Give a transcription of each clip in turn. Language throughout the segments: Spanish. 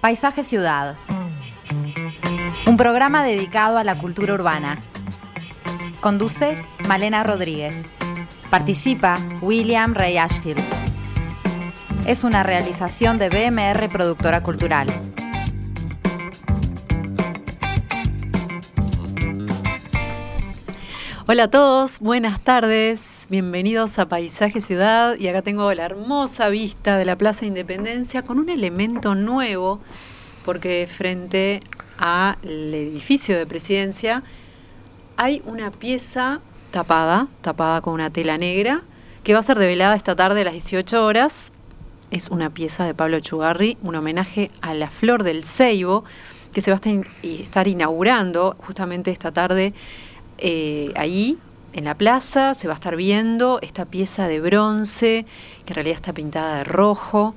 Paisaje Ciudad. Un programa dedicado a la cultura urbana. Conduce Malena Rodríguez. Participa William Ray Ashfield. Es una realización de BMR Productora Cultural. Hola a todos, buenas tardes, bienvenidos a Paisaje Ciudad y acá tengo la hermosa vista de la Plaza Independencia con un elemento nuevo porque frente al edificio de presidencia hay una pieza tapada, tapada con una tela negra, que va a ser develada esta tarde a las 18 horas. Es una pieza de Pablo Chugarri, un homenaje a la flor del ceibo, que se va a estar inaugurando justamente esta tarde eh, ahí, en la plaza, se va a estar viendo esta pieza de bronce, que en realidad está pintada de rojo.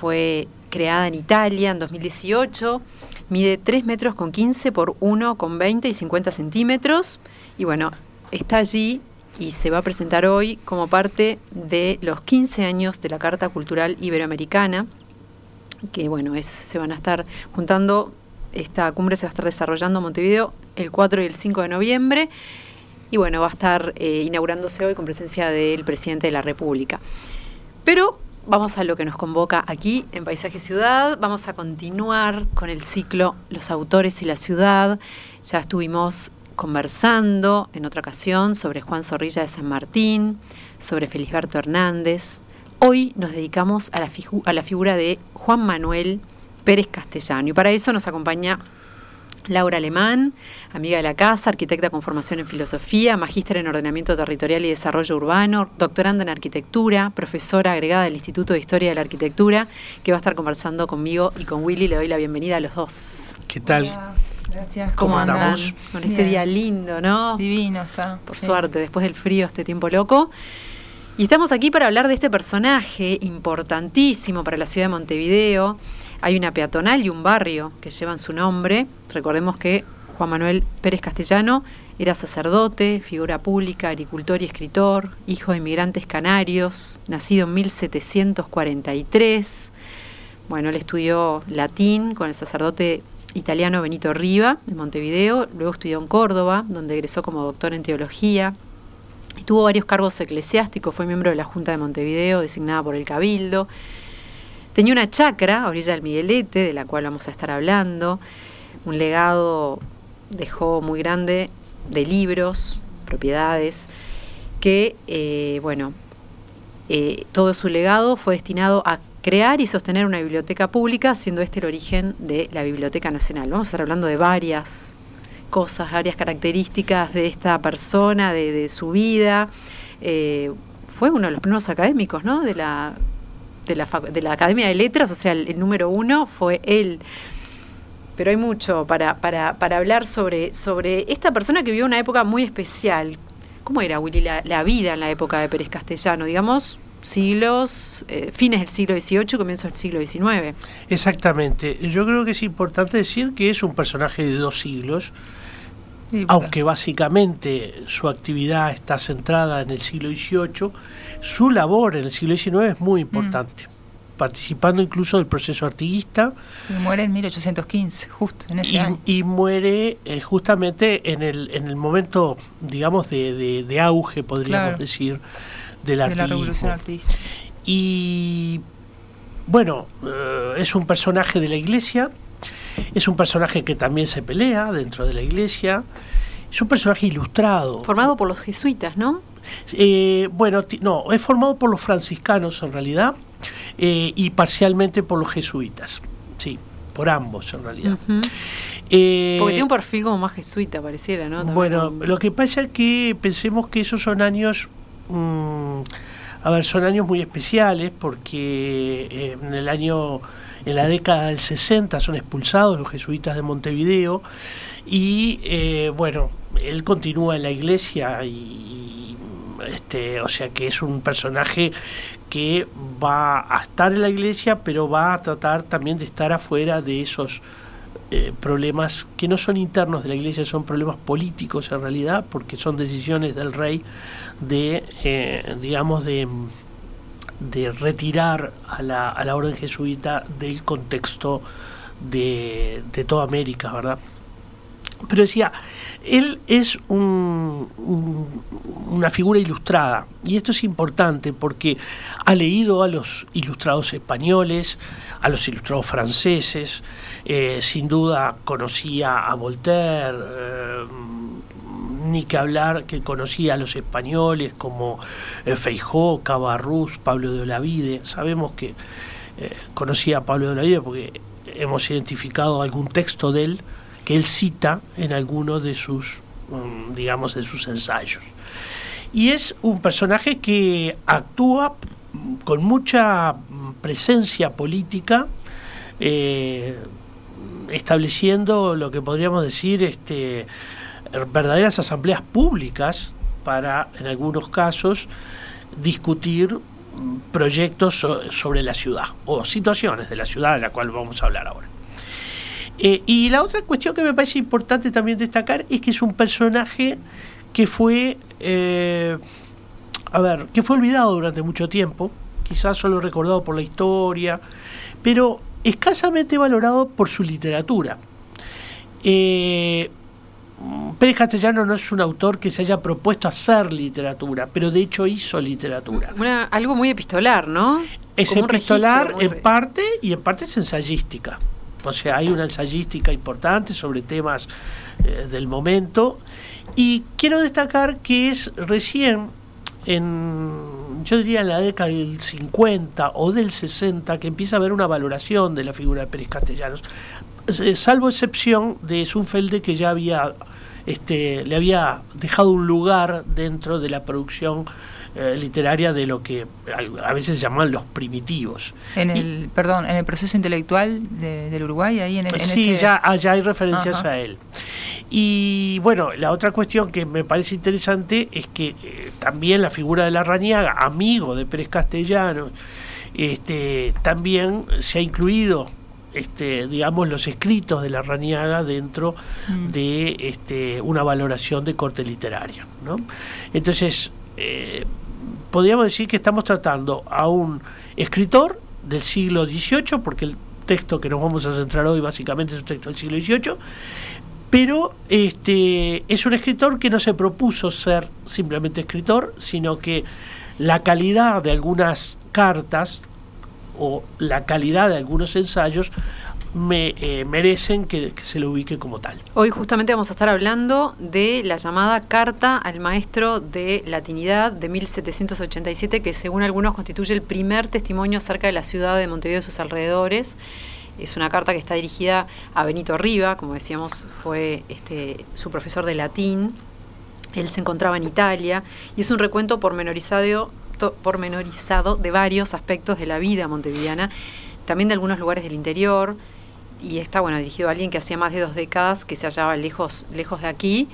Fue creada en Italia en 2018. Mide 3 metros con 15 por 1 con 20 y 50 centímetros. Y bueno, está allí y se va a presentar hoy como parte de los 15 años de la Carta Cultural Iberoamericana, que bueno, es, se van a estar juntando, esta cumbre se va a estar desarrollando en Montevideo el 4 y el 5 de noviembre. Y bueno, va a estar eh, inaugurándose hoy con presencia del presidente de la República. Pero vamos a lo que nos convoca aquí en Paisaje Ciudad. Vamos a continuar con el ciclo Los autores y la ciudad. Ya estuvimos conversando en otra ocasión sobre Juan Zorrilla de San Martín, sobre Felisberto Hernández. Hoy nos dedicamos a la, a la figura de Juan Manuel Pérez Castellano y para eso nos acompaña Laura Alemán, amiga de la casa, arquitecta con formación en filosofía, magíster en ordenamiento territorial y desarrollo urbano, doctoranda en arquitectura, profesora agregada del Instituto de Historia de la Arquitectura, que va a estar conversando conmigo y con Willy. Le doy la bienvenida a los dos. ¿Qué tal? Gracias. ¿Cómo, andamos? Con este día lindo, ¿no? Divino está. Por suerte, después del frío, este tiempo loco. Y estamos aquí para hablar de este personaje importantísimo para la ciudad de Montevideo hay una peatonal y un barrio que llevan su nombre. Recordemos que Juan Manuel Pérez Castellano era sacerdote, figura pública, agricultor y escritor, hijo de inmigrantes canarios, nacido en 1743. Bueno, él estudió latín con el sacerdote italiano Benito Riva de Montevideo, luego estudió en Córdoba, donde egresó como doctor en teología. Tuvo varios cargos eclesiásticos, fue miembro de la Junta de Montevideo, designada por el Cabildo Tenía una chacra a orilla del Miguelete, de la cual vamos a estar hablando. Un legado dejó muy grande de libros, propiedades, que, eh, bueno, eh, todo su legado fue destinado a crear y sostener una biblioteca pública, siendo este el origen de la Biblioteca Nacional. Vamos a estar hablando de varias cosas, varias características de esta persona, de, su vida. Eh, fue uno de los primeros académicos ¿no? de la de la, de la Academia de Letras, o sea, el, número uno fue él. Pero hay mucho para, para, para, hablar sobre, sobre esta persona que vivió una época muy especial. ¿Cómo era, Willy, la, vida en la época de Pérez Castellano? Digamos, siglos, eh, fines del siglo XVIII, comienzos del siglo XIX. Exactamente. Yo creo que es importante decir que es un personaje de dos siglos, aunque básicamente su actividad está centrada en el siglo XVIII, su labor en el siglo XIX es muy importante, participando incluso del proceso artiguista. Y muere en 1815, justo en ese y, año. Y muere eh, justamente en el, en el momento, digamos, de, de, auge, podríamos decir, del de la revolución artista. Y bueno, eh, es un personaje de la iglesia es un personaje que también se pelea dentro de la iglesia. Es un personaje ilustrado. Formado por los jesuitas, ¿no? Eh, bueno, no, es formado por los franciscanos en realidad eh, y parcialmente por los jesuitas. Sí, por ambos en realidad. Eh, Porque tiene un perfil como más jesuita, pareciera, ¿no? bueno, lo que pasa es que pensemos que esos son años. Mm, a ver, son años muy especiales porque en el año en la década del 60 son expulsados los jesuitas de Montevideo y eh, bueno, él continúa en la iglesia y este, o sea que es un personaje que va a estar en la iglesia, pero va a tratar también de estar afuera de esos eh, problemas que no son internos de la iglesia, son problemas políticos en realidad, porque son decisiones del rey de, eh, digamos, de de retirar a la, a la orden jesuita del contexto de, de toda América, ¿verdad? Pero decía, él es un- un- una figura ilustrada y esto es importante porque ha leído a los ilustrados españoles, a los ilustrados franceses, eh, sin duda conocía a Voltaire, eh, ni que hablar que conocía a los españoles como eh, Feijó, Cabarrús, Pablo de Olavide. Sabemos que eh, conocía a Pablo de Olavide porque hemos identificado algún texto de él que él cita en algunos de sus, mm, digamos, de sus ensayos. Y es un personaje que actúa con mucha mm, presencia política, eh, estableciendo lo que podríamos decir este, verdaderas asambleas públicas para, en algunos casos, discutir proyectos so- sobre la ciudad o situaciones de la ciudad de la cual vamos a hablar ahora. Eh, y la otra cuestión que me parece importante también destacar es que es un personaje que fue, eh, a ver, que fue olvidado durante mucho tiempo, quizás solo recordado por la historia, pero escasamente valorado por su literatura. Eh, Pérez Castellano no es un autor que se haya propuesto hacer literatura, pero de hecho hizo literatura. Una- algo muy epistolar, ¿no? Es Como epistolar registro en parte y en parte es ensayística. O sea, hay una ensayística importante sobre temas eh, del momento. Y quiero destacar que es recién, en, yo diría en la década del 50 o del 60, que empieza a haber una valoración de la figura de Pérez Castellanos. Eh, Salvo excepción de Zunfelde, que ya había, este, le había dejado un lugar dentro de la producción eh, literaria de lo que a veces llaman los primitivos. En el, perdón, en el proceso intelectual de- del Uruguay, ahí en, en Sí, ese... ya, ya hay referencias Ajá. a él. Y bueno, la otra cuestión que me parece interesante es que eh, también la figura de la Rañaga, amigo de Pérez Castellano, este, también se ha incluido, este, digamos, los escritos de la Rañaga dentro Mm. de este, una valoración de corte literario. ¿no? Entonces, eh, podríamos decir que estamos tratando a un escritor del siglo XVIII, porque el texto que nos vamos a centrar hoy básicamente es un texto del siglo XVIII, pero este, es un escritor que no se propuso ser simplemente escritor, sino que la calidad de algunas cartas o la calidad de algunos ensayos me, eh, merecen que, se lo ubique como tal. Hoy justamente vamos a estar hablando de la llamada Carta al Maestro de Latinidad de 1787, que según algunos constituye el primer testimonio acerca de la ciudad de Montevideo y sus alrededores. Es una carta que está dirigida a Benito Riva, como decíamos, fue este, su profesor de latín. Él se encontraba en Italia y es un recuento pormenorizado, pormenorizado de varios aspectos de la vida montevideana, también de algunos lugares del interior, y está bueno dirigido a alguien que hacía más de dos décadas que se hallaba lejos lejos de aquí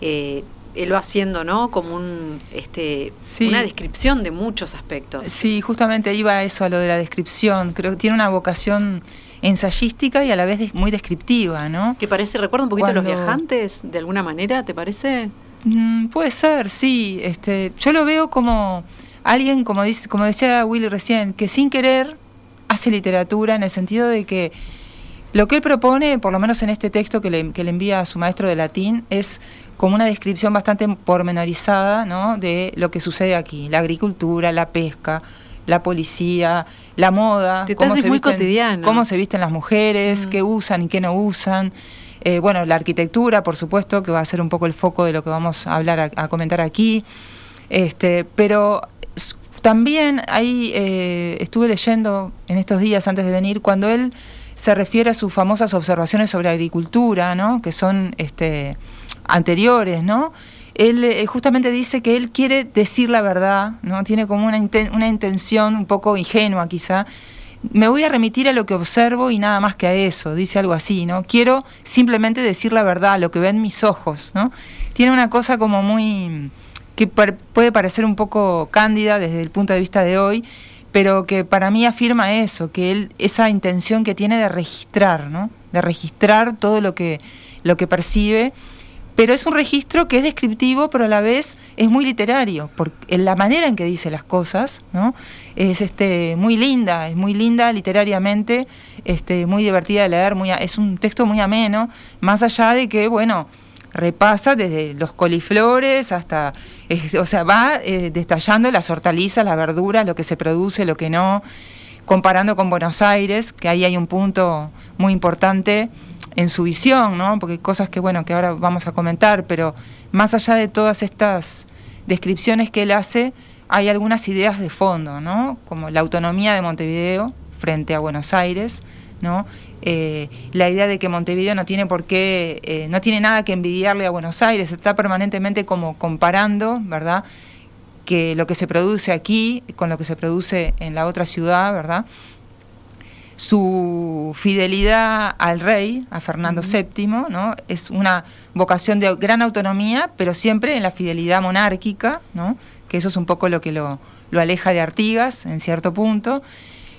Eh, él va haciendo no como un este Sí. una descripción de muchos aspectos Sí, justamente iba a eso, a lo de la descripción. Creo que tiene una vocación ensayística y a la vez des- muy descriptiva, ¿no? que parece recuerda un poquito a los viajantes de alguna manera te parece Mm, puede ser, sí. Este, yo lo veo como alguien, como, dice, como decía Willy recién, que sin querer hace literatura en el sentido de que lo que él propone, por lo menos en este texto que le, que le envía a su maestro de latín, es como una descripción bastante pormenorizada ¿no? de lo que sucede aquí, la agricultura, la pesca, la policía, la moda, Detalles muy cotidianos. cómo se visten las mujeres, Mm. qué usan y qué no usan. Eh, bueno, la arquitectura, por supuesto, que va a ser un poco el foco de lo que vamos a hablar, a, a comentar aquí. Este, pero también ahí eh, estuve leyendo en estos días antes de venir, cuando él se refiere a sus famosas observaciones sobre agricultura, ¿no? que son este, anteriores, ¿no? Él eh, justamente dice que él quiere decir la verdad, ¿no? Tiene como una, una intención un poco ingenua quizá. Me voy a remitir a lo que observo y nada más que a eso, dice algo así, ¿no? Quiero simplemente decir la verdad, lo que ven mis ojos, ¿no? Tiene una cosa como muy que puede parecer un poco cándida desde el punto de vista de hoy, pero que para mí afirma eso, que él esa intención que tiene de registrar, ¿no? De registrar todo lo que lo que percibe pero es un registro que es descriptivo, pero a la vez es muy literario, porque la manera en que dice las cosas, ¿no? Es este muy linda, es muy linda literariamente, este, muy divertida de leer, muy, es un texto muy ameno, más allá de que, bueno, repasa desde los coliflores hasta, o sea, va eh, detallando las hortalizas, las verduras, lo que se produce, lo que no, comparando con Buenos Aires, que ahí hay un punto muy importante en su visión, ¿no? Porque hay cosas que, bueno, que ahora vamos a comentar, pero más allá de todas estas descripciones que él hace, hay algunas ideas de fondo, ¿no? Como la autonomía de Montevideo frente a Buenos Aires, ¿no? Eh, la idea de que Montevideo no tiene por qué, eh, no tiene nada que envidiarle a Buenos Aires, está permanentemente como comparando, ¿verdad? Que lo que se produce aquí con lo que se produce en la otra ciudad, ¿verdad? su fidelidad al rey, a Fernando VII, ¿no? es una vocación de gran autonomía, pero siempre en la fidelidad monárquica, ¿no? que eso es un poco lo que lo, aleja de Artigas en cierto punto.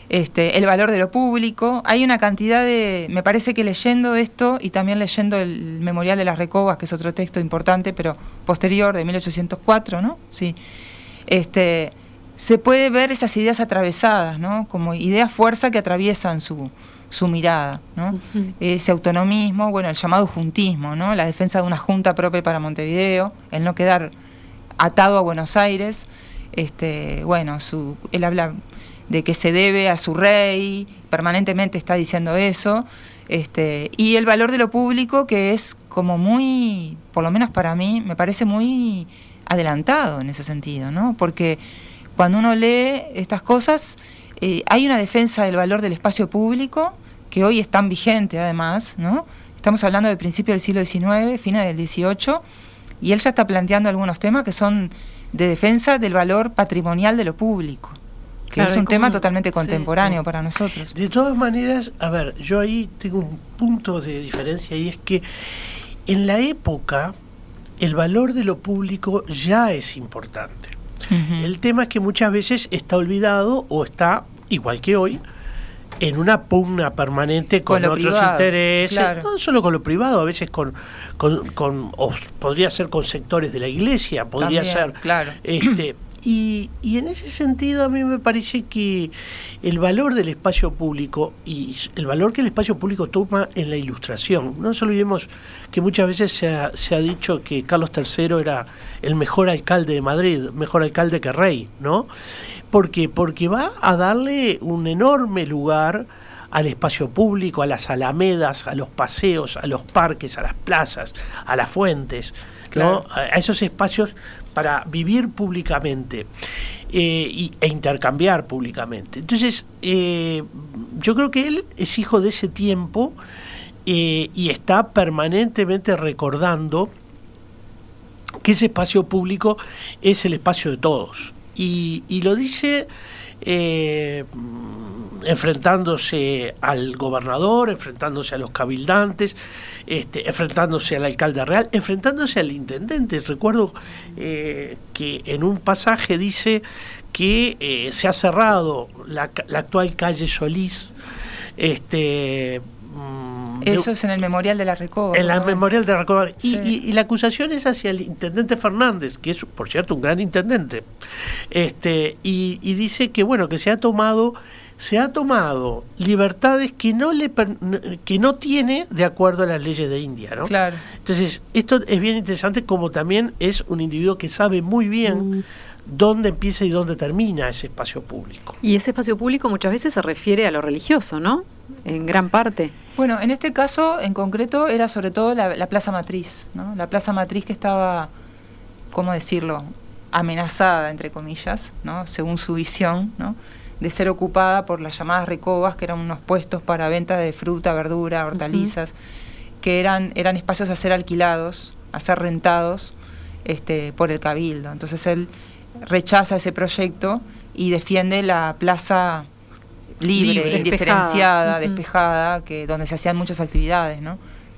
Este, el valor de lo público. Hay una cantidad de, me parece que leyendo esto y también leyendo el Memorial de las Recobas, que es otro texto importante, pero posterior, de 1804, ¿no? Sí. Este, se puede ver esas ideas atravesadas, ¿no? Como ideas fuerza que atraviesan su, su mirada, ¿no? Ese autonomismo, bueno, el llamado juntismo, ¿no? La defensa de una junta propia para Montevideo, el no quedar atado a Buenos Aires, este, bueno, su, él habla de que se debe a su rey, permanentemente está diciendo eso, este, y el valor de lo público que es como muy, por lo menos para mí, me parece muy adelantado en ese sentido, ¿no? Porque cuando uno lee estas cosas, eh, hay una defensa del valor del espacio público que hoy es tan vigente además, ¿no? Estamos hablando del principio del siglo XIX, fines del XVIII, y él ya está planteando algunos temas que son de defensa del valor patrimonial de lo público, que es un tema totalmente contemporáneo para nosotros. De todas maneras, a ver, yo ahí tengo un punto de diferencia y es que en la época el valor de lo público ya es importante. El tema es que muchas veces está olvidado o está, igual que hoy, en una pugna permanente con, otros intereses, no solo con lo privado, a veces con, con, podría ser con sectores de la iglesia, podría ser, claro. este, y, y, en ese sentido a mí me parece que el valor del espacio público y el valor que el espacio público toma en la ilustración, no nos olvidemos que muchas veces se ha, se ha dicho que Carlos III era el mejor alcalde de Madrid, mejor alcalde que rey, ¿no? ¿Por qué? Porque va a darle un enorme lugar al espacio público, a las alamedas, a los paseos, a los parques, a las plazas, a las fuentes, ¿no? a esos espacios para vivir públicamente eh, e intercambiar públicamente. Entonces, eh, yo creo que él es hijo de ese tiempo eh, y está permanentemente recordando que ese espacio público es el espacio de todos. Y, y lo dice enfrentándose al gobernador, enfrentándose a los cabildantes, este, enfrentándose al alcalde real, enfrentándose al intendente. Recuerdo eh, que en un pasaje dice que eh, se ha cerrado la, actual calle Solís. Este, Eso es en el Memorial de la Recoba. En el Memorial de la Recoba. Y, la acusación es hacia el intendente Fernández, que es, por cierto, un gran intendente. Este, y, y dice que, bueno, que se ha tomado se ha tomado libertades que no le que no tiene de acuerdo a las leyes de India, ¿no? Claro. Entonces, esto es bien interesante como también es un individuo que sabe muy bien mm. dónde empieza y dónde termina ese espacio público. Y ese espacio público muchas veces se refiere a lo religioso, ¿no? En gran parte. Bueno, en este caso en concreto era sobre todo la, la Plaza Matriz, ¿no? La Plaza Matriz que estaba, ¿cómo decirlo? amenazada, entre comillas, ¿no? Según su visión, ¿no? de ser ocupada por las llamadas recobas, que eran unos puestos para venta de fruta, verdura, hortalizas, que eran, eran espacios a ser alquilados, a ser rentados este, por el cabildo. Entonces él rechaza ese proyecto y defiende la plaza libre, indiferenciada, despejada, que, donde se hacían muchas actividades, ¿no?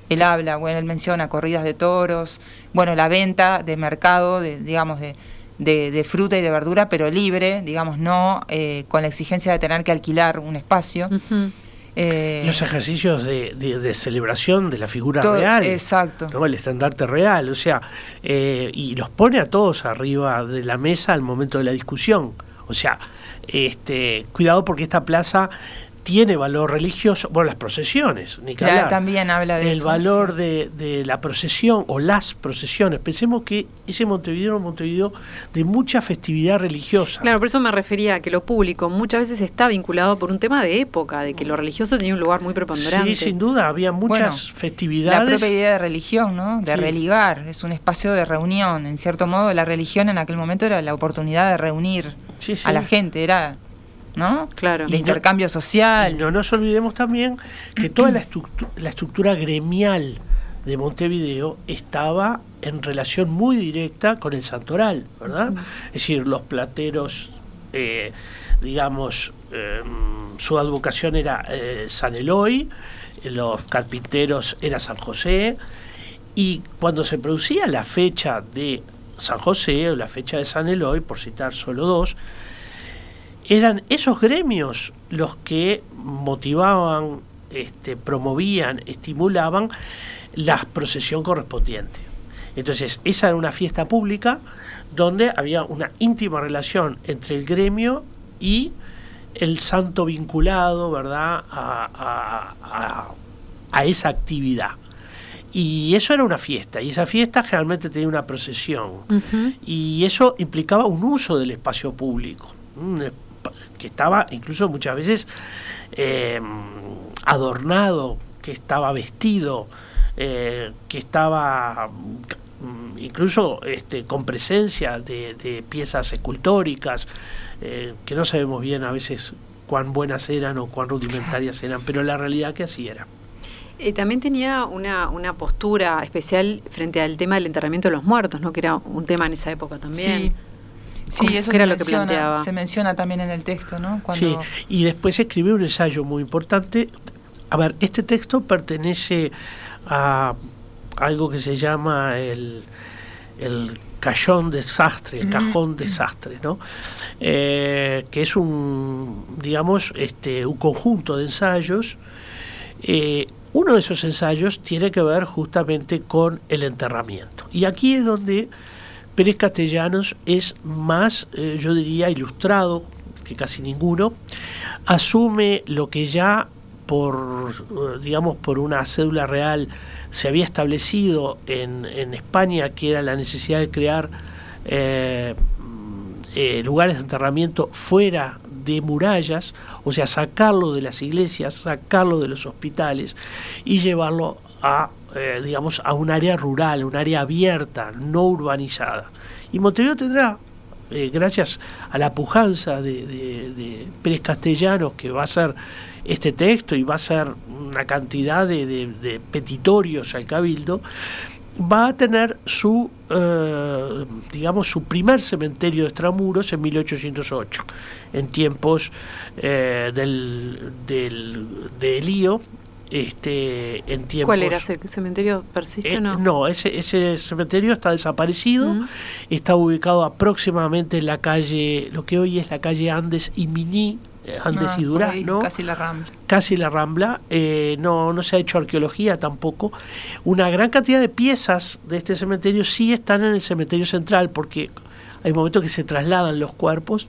Él habla, bueno, él menciona corridas de toros, bueno, la venta de mercado, de, digamos, de, de, fruta y de verdura, pero libre, digamos, no eh, con la exigencia de tener que alquilar un espacio. Eh, los ejercicios de, de- de celebración de la figura todo- real. Exacto. ¿no? el estandarte real, o sea, eh, y los pone a todos arriba de la mesa al momento de la discusión. O sea, este, cuidado porque esta plaza tiene valor religioso, bueno, las procesiones, ni que hablar. también habla de el eso, valor sí. de, de la procesión o las procesiones. Pensemos que ese Montevideo era un Montevideo de mucha festividad religiosa. Claro, por eso me refería a que lo público muchas veces está vinculado por un tema de época, de que lo religioso tenía un lugar muy preponderante. Sí, sin duda, había muchas Bueno, La festividades. propia idea de religión, ¿no? De Sí. religar, es un espacio de reunión. En cierto modo, la religión en aquel momento era la oportunidad de reunir Sí, sí. a la gente, era, ¿no? Claro. De intercambio social. No nos olvidemos también que toda la, estructu- la estructura gremial de Montevideo estaba en relación muy directa con el santoral, ¿verdad? Es decir, los plateros, eh, digamos, eh, su advocación era eh, San Eloy, los carpinteros era San José, y cuando se producía la fecha de San José o la fecha de San Eloy, por citar solo dos, eran esos gremios los que motivaban, este, promovían, estimulaban la procesión correspondiente. Entonces, esa era una fiesta pública donde había una íntima relación entre el gremio y el santo vinculado, ¿verdad?, a, a- a- a esa actividad. Y eso era una fiesta, y esa fiesta generalmente tenía una procesión y eso implicaba un uso del espacio público, un esp- que estaba incluso muchas veces eh, adornado, que estaba vestido, eh, que estaba mm, incluso este, con presencia de, de piezas escultóricas, eh, que no sabemos bien a veces cuán buenas eran o cuán rudimentarias eran, pero la realidad que así era. Eh, también tenía una, una postura especial frente al tema del enterramiento de los muertos, ¿no? Que era un tema en esa época también. Sí. Sí, ¿Cómo- eso era se que menciona, planteaba? Se menciona también en el texto, ¿no? Cuando Sí, y después escribió un ensayo muy importante. A ver, este texto pertenece a algo que se llama el, el cajón desastre, el cajón desastre, ¿no? Eh, que es un, digamos, este, un conjunto de ensayos. Eh, uno de esos ensayos tiene que ver justamente con el enterramiento. Y aquí es donde Pérez Castellanos es más, eh, yo diría, ilustrado que casi ninguno, asume lo que ya por, eh, digamos, por una cédula real se había establecido en, España, que era la necesidad de crear eh, lugares de enterramiento fuera de murallas, o sea, sacarlo de las iglesias, sacarlo de los hospitales y llevarlo a, eh, digamos, a un área rural, un área abierta, no urbanizada. Y Montevideo tendrá, eh, gracias a la pujanza de, de- Pérez Castellanos, que va a hacer este texto y va a ser una cantidad de, petitorios al cabildo, va a tener su, eh, digamos, su primer cementerio de extramuros en 1808, en tiempos del, del, de Elío, este, en tiempos... ¿Cuál era ese cementerio? ¿Persiste Eh, o no? no, ese, ese cementerio está desaparecido, Mm. está ubicado aproximadamente en la calle, lo que hoy es la calle Andes y Miní, eh, Andes Ah, y Durazno, casi la rambla. casi la Rambla, eh, no, no se ha hecho arqueología tampoco. Una gran cantidad de piezas de este cementerio sí están en el cementerio central, porque hay momentos que se trasladan los cuerpos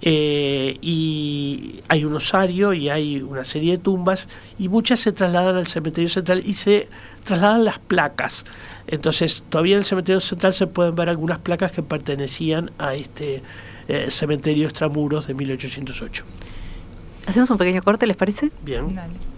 eh, y hay un osario y hay una serie de tumbas y muchas se trasladan al cementerio central y se trasladan las placas. Entonces, todavía en el cementerio central se pueden ver algunas placas que pertenecían a este eh, cementerio extramuros de 1808. ¿Hacemos un pequeño corte, les parece? Bien. Dale.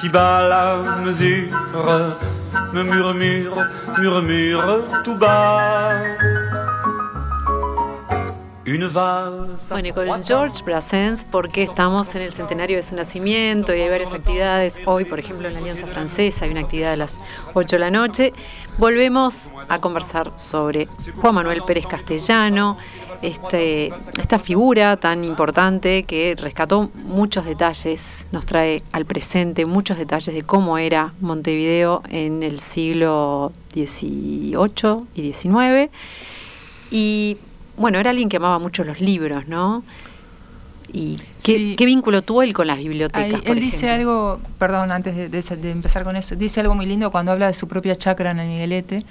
qui bat la mesure, me murmure, murmure tout bas. Bueno, y con George Brassens, porque estamos en el centenario de su nacimiento y hay varias actividades. Hoy, por ejemplo, en la Alianza Francesa hay una actividad a las 8 de la noche. Volvemos a conversar sobre Juan Manuel Pérez Castellano, este, esta figura tan importante que rescató muchos detalles, nos trae al presente muchos detalles de cómo era Montevideo en el siglo XVIII y XIX. Y bueno, era alguien que amaba mucho los libros, ¿no? ¿Y qué, vínculo tuvo él con las bibliotecas? él dice algo, perdón, antes de, empezar con eso, dice algo muy lindo cuando habla de su propia chacra en el Miguelete.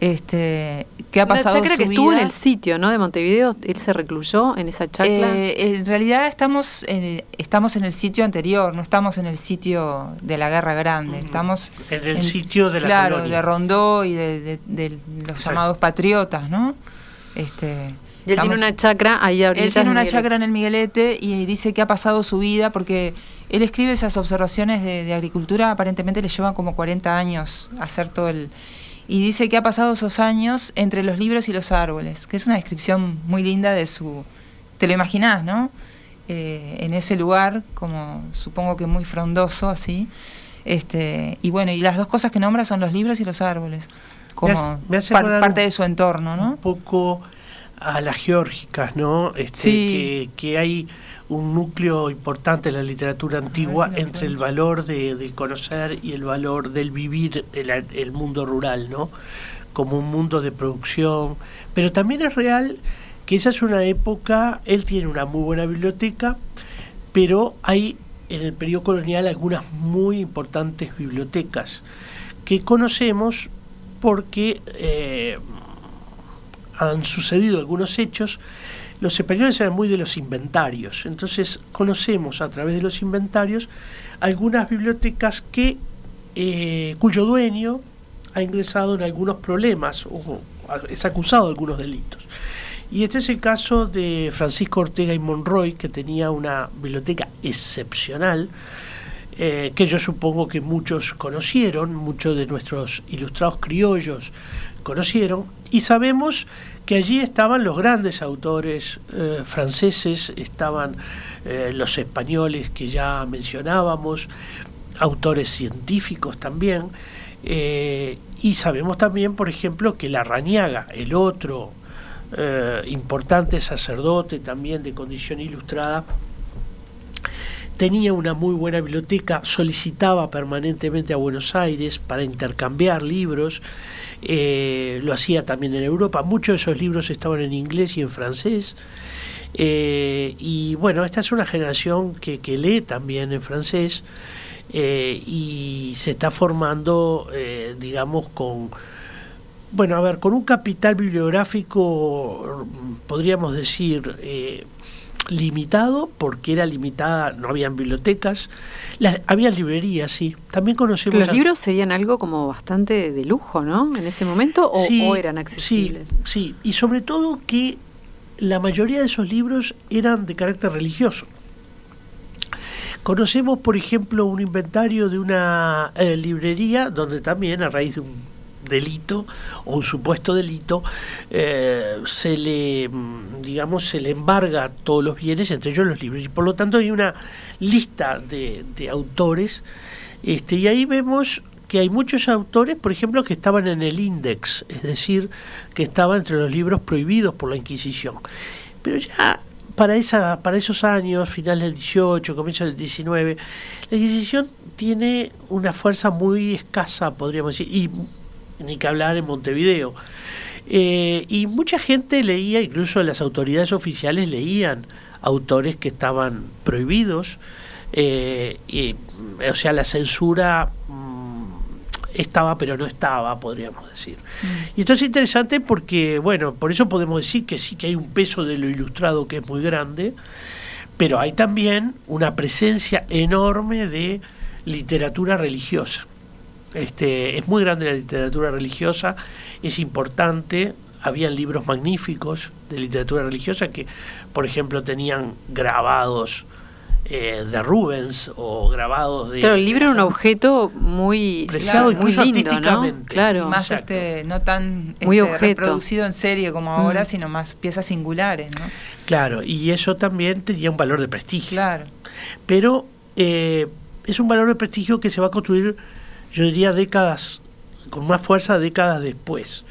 Este, ¿Qué ha pasado? chacra que estuvo en el sitio, ¿no? De Montevideo, él se recluyó en esa chacra. Eh, en realidad estamos en, estamos en el sitio anterior, no estamos en el sitio de la Guerra Grande, estamos en el sitio de la claro, de Rondó y de, los llamados patriotas, ¿no? Este, y él tiene una chacra ahí Él tiene una chacra en el Miguelete y dice que ha pasado su vida porque él escribe esas observaciones de, agricultura, aparentemente le llevan como 40 años hacer todo el... Y dice que ha pasado esos años entre los libros y los árboles, que es una descripción muy linda de su... Te lo imaginás, ¿no? Eh, en ese lugar, como supongo que muy frondoso, así. Este, y bueno, y las dos cosas que nombra son los libros y los árboles como parte de su entorno, ¿no? Un poco a las geórgicas, ¿no? Este, que, hay un núcleo importante en la literatura antigua entre el valor de, conocer y el valor del vivir el, el, mundo rural, ¿no? Como un mundo de producción. Pero también es real que esa es una época, él tiene una muy buena biblioteca, pero hay en el periodo colonial algunas muy importantes bibliotecas que conocemos porque eh, han sucedido algunos hechos. Los españoles eran muy de los inventarios, entonces conocemos a través de los inventarios algunas bibliotecas que eh, cuyo dueño ha ingresado en algunos problemas o es acusado de algunos delitos. Y este es el caso de Francisco Ortega y Monroy, que tenía una biblioteca excepcional, eh, que yo supongo que muchos conocieron, muchos de nuestros ilustrados criollos conocieron, y sabemos que allí estaban los grandes autores eh, franceses, estaban eh, los españoles que ya mencionábamos, autores científicos también, y sabemos también, por ejemplo, que la Rañaga, el otro importante sacerdote también de condición ilustrada, tenía una muy buena biblioteca, solicitaba permanentemente a Buenos Aires para intercambiar libros, eh, lo hacía también en Europa, muchos de esos libros estaban en inglés y en francés, eh, y bueno, esta es una generación que, lee también en francés eh, y se está formando, digamos, con... Bueno, a ver, con un capital bibliográfico, podríamos decir, limitado porque era limitada, no habían bibliotecas, había librerías, sí. También conocemos... Los libros serían algo como bastante de lujo, ¿no? En ese momento, o, eran accesibles. Sí, sí, y sobre todo que la mayoría de esos libros eran de carácter religioso. Conocemos, por ejemplo, un inventario de una eh, librería donde también, a raíz de un delito o un supuesto delito, eh, se le, mm, digamos, se le embarga todos los bienes, entre ellos los libros. Y por lo tanto hay una lista de, autores, este, y ahí vemos que hay muchos autores, por ejemplo, que estaban en el índice, es decir, que estaban entre los libros prohibidos por la Inquisición. Pero ya para, esa, para esos años, finales del 18, comienzo del 19, la Inquisición tiene una fuerza muy escasa, podríamos decir, y ni que hablar en Montevideo. Eh, y mucha gente leía, incluso las autoridades oficiales leían autores que estaban prohibidos, eh, y, o sea, la censura mm, estaba pero no estaba, podríamos decir. Mm. Y esto es interesante porque, bueno, por eso podemos decir que sí que hay un peso de lo ilustrado que es muy grande, pero hay también una presencia enorme de literatura religiosa. Este, es muy grande la literatura religiosa, es importante, habían libros magníficos de literatura religiosa que, por ejemplo, tenían grabados eh, de Rubens o grabados de... Claro, el libro era un objeto muy, Preciado muy incluso lindo, ¿no? artísticamente. Claro. más Exacto. este, no tan Muy este, objeto. reproducido en serie como ahora, Mm. sino más piezas singulares, ¿no? Claro, y eso también tenía un valor de prestigio. Claro. Pero eh, es un valor de prestigio que se va a construir, yo diría, décadas, con más fuerza décadas después.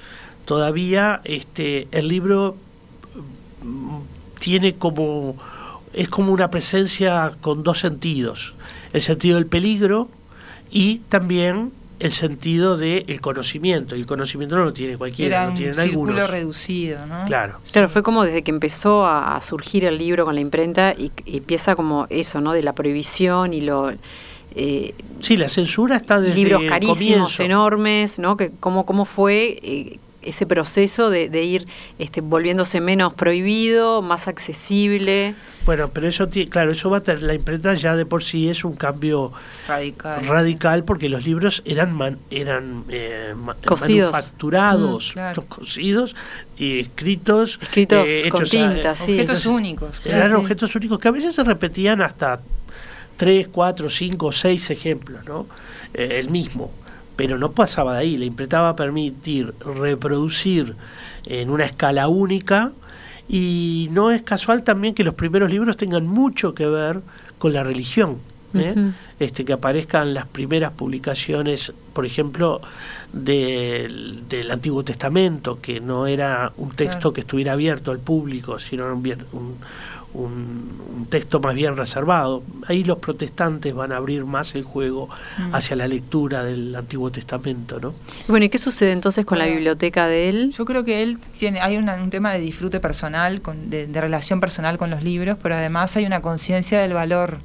Todavía este, el libro mm, tiene como, es como una presencia con dos sentidos, el sentido del peligro y también el sentido del conocimiento. Y el conocimiento no lo tiene cualquiera, Era lo un tienen círculo algunos. reducido, ¿no? Claro. Claro, fue como desde que empezó a, a surgir el libro con la imprenta y, y empieza como eso, ¿no? De la prohibición y lo... eh, Sí, la censura está desde libros carísimos, comienzo. enormes, ¿no? Que cómo, cómo fue eh, ese proceso de, de ir este, volviéndose menos prohibido, más accesible. Bueno, pero eso, claro, eso va a tener, la imprenta ya de por sí es un cambio Radical. radical porque los libros eran man- eran eh, Cosidos. manufacturados, Mm, claro. cosidos y escritos, Escritos eh, con hechos a- tinta, sí. Objetos entonces, únicos. Eran sí. objetos únicos que a veces se repetían hasta tres, cuatro, cinco, seis ejemplos, ¿no? Eh, el mismo, pero no pasaba de ahí. La imprenta va a permitir reproducir en una escala única y no es casual también que los primeros libros tengan mucho que ver con la religión. ¿eh? Este, que aparezcan las primeras publicaciones, por ejemplo, del, del Antiguo Testamento, que no era un texto Claro. que estuviera abierto al público, sino un, un- un texto más bien reservado. Ahí los protestantes van a abrir más el juego Mm. hacia la lectura del Antiguo Testamento, ¿no? Bueno, ¿y qué sucede entonces con la biblioteca de él? Yo creo que él tiene, hay una- un tema de disfrute personal, con- de, de relación personal con los libros, pero además hay una conciencia del valor,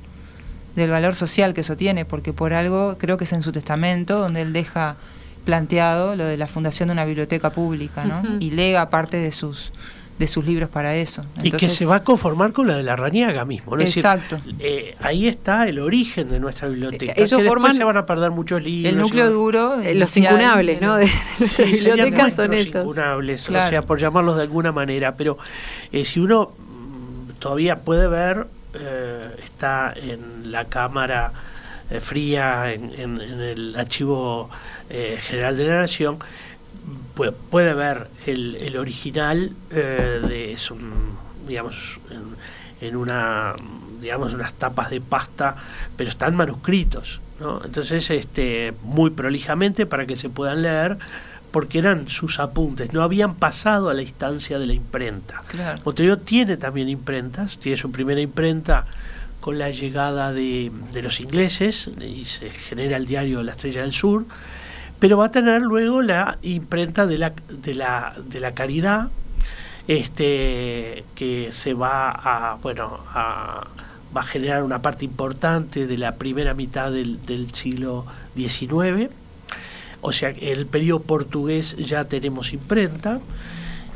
del valor social que eso tiene, porque por algo creo que es en su testamento donde él deja planteado lo de la fundación de una biblioteca pública, ¿no? Ujú. Y lega parte de sus de sus libros para eso. y que Entonces, se va a conformar con la de la Raniaga mismo. ¿no? Es decir, Exacto. eh, ahí está el origen de nuestra biblioteca. Ellos forman se van a perder muchos libros. el núcleo duro, Eh, Los incunables, ¿no? De, de Sí, serían biblioteca son esos. incunables, o Claro. sea, por llamarlos de alguna manera, pero eh, si uno mm, todavía puede ver, eh, está en la cámara eh, fría, en, en- en el archivo eh, general de la Nación, puede, puede ver el, el original eh, de es un, digamos, en, en una, digamos, unas tapas de pasta, pero están manuscritos, ¿no? Entonces, este, muy prolijamente para que se puedan leer, porque eran sus apuntes, no habían pasado a la instancia de la imprenta. Claro. Montevideo tiene también imprentas, tiene su primera imprenta con la llegada de, de los ingleses y se genera el diario La Estrella del Sur, pero va a tener luego la imprenta de la, de la, de la caridad, este, que se va a, bueno, a, va a generar una parte importante de la primera mitad del, siglo XIX. O sea, el periodo portugués ya tenemos imprenta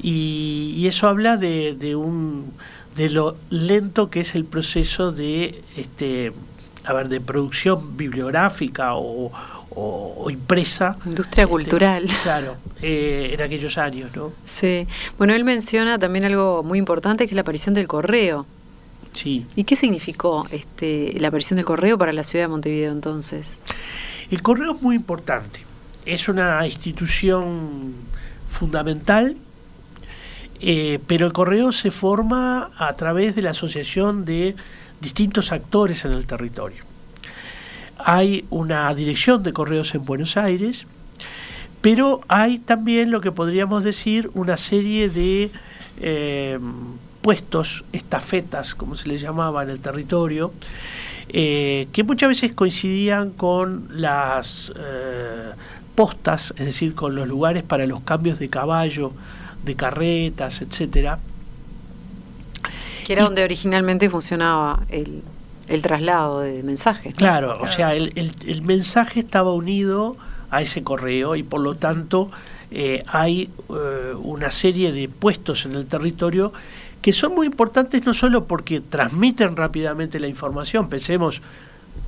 y, y eso habla de, de un de lo lento que es el proceso de este a ver de producción bibliográfica o, o- o impresa Industria este, cultural. claro eh, en aquellos años no Sí. Bueno, él menciona también algo muy importante que es la aparición del correo. sí ¿Y qué significó este, la aparición del correo para la ciudad de Montevideo entonces? El correo es muy importante. Es una institución fundamental, eh, pero el correo se forma a través de la asociación de distintos actores en el territorio. Hay una dirección de correos en Buenos Aires, pero hay también lo que podríamos decir una serie de eh, puestos, estafetas, como se les llamaba en el territorio, eh, que muchas veces coincidían con las eh, postas, es decir, con los lugares para los cambios de caballo, de carretas, etcétera. Que era Y- donde originalmente funcionaba el, el traslado de mensajes. ¿no? Claro, o sea, el, el- el mensaje estaba unido a ese correo y por lo tanto eh, hay eh, una serie de puestos en el territorio que son muy importantes no solo porque transmiten rápidamente la información, pensemos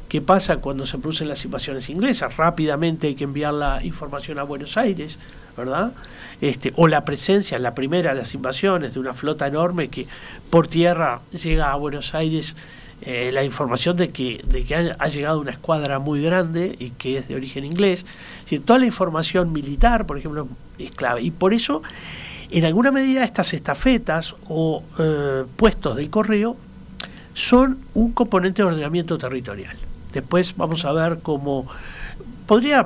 ¿Qué pasa cuando se producen las invasiones inglesas? Rápidamente hay que enviar la información a Buenos Aires, ¿verdad? Este, o la presencia, en la primera de las invasiones, de una flota enorme que por tierra llega a Buenos Aires eh, la información de que, de que ha, llegado una escuadra muy grande y que es de origen inglés. Es toda la información militar, por ejemplo, es clave. Y por eso, en alguna medida, estas estafetas o eh, puestos del correo son un componente de ordenamiento territorial. Después vamos a ver cómo podría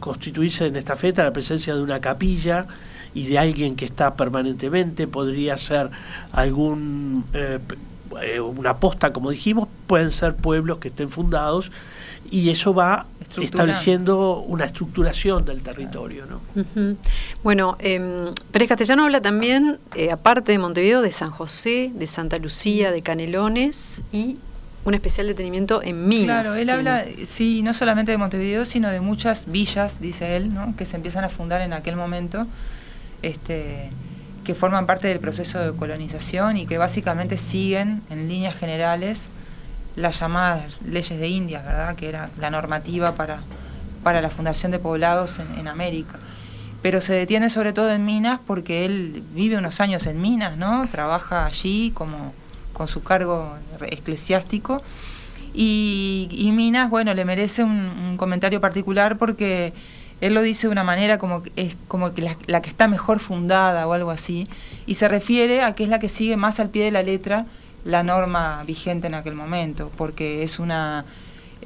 constituirse en esta feta la presencia de una capilla y de alguien que está permanentemente, podría ser algún eh, eh, una posta, como dijimos, pueden ser pueblos que estén fundados y eso va estableciendo una estructuración del territorio. ¿no? Bueno, eh, Pérez Castellano habla también, eh, aparte de Montevideo, de San José, de Santa Lucía, de Canelones y un especial detenimiento en Minas. Claro, él habla, sí, no solamente de Montevideo, sino de muchas villas, dice él, ¿no? que se empiezan a fundar en aquel momento. Este, que forman parte del proceso de colonización y que básicamente siguen en líneas generales las llamadas leyes de Indias, ¿verdad? que era la normativa para, para la fundación de poblados en, América. Pero se detiene sobre todo en Minas porque él vive unos años en Minas, ¿no? trabaja allí como, con su cargo eclesiástico. Y, Minas, bueno, le merece un comentario particular porque él lo dice de una manera como es como que la, que está mejor fundada o algo así, y se refiere a que es la que sigue más al pie de la letra la norma vigente en aquel momento, porque es una,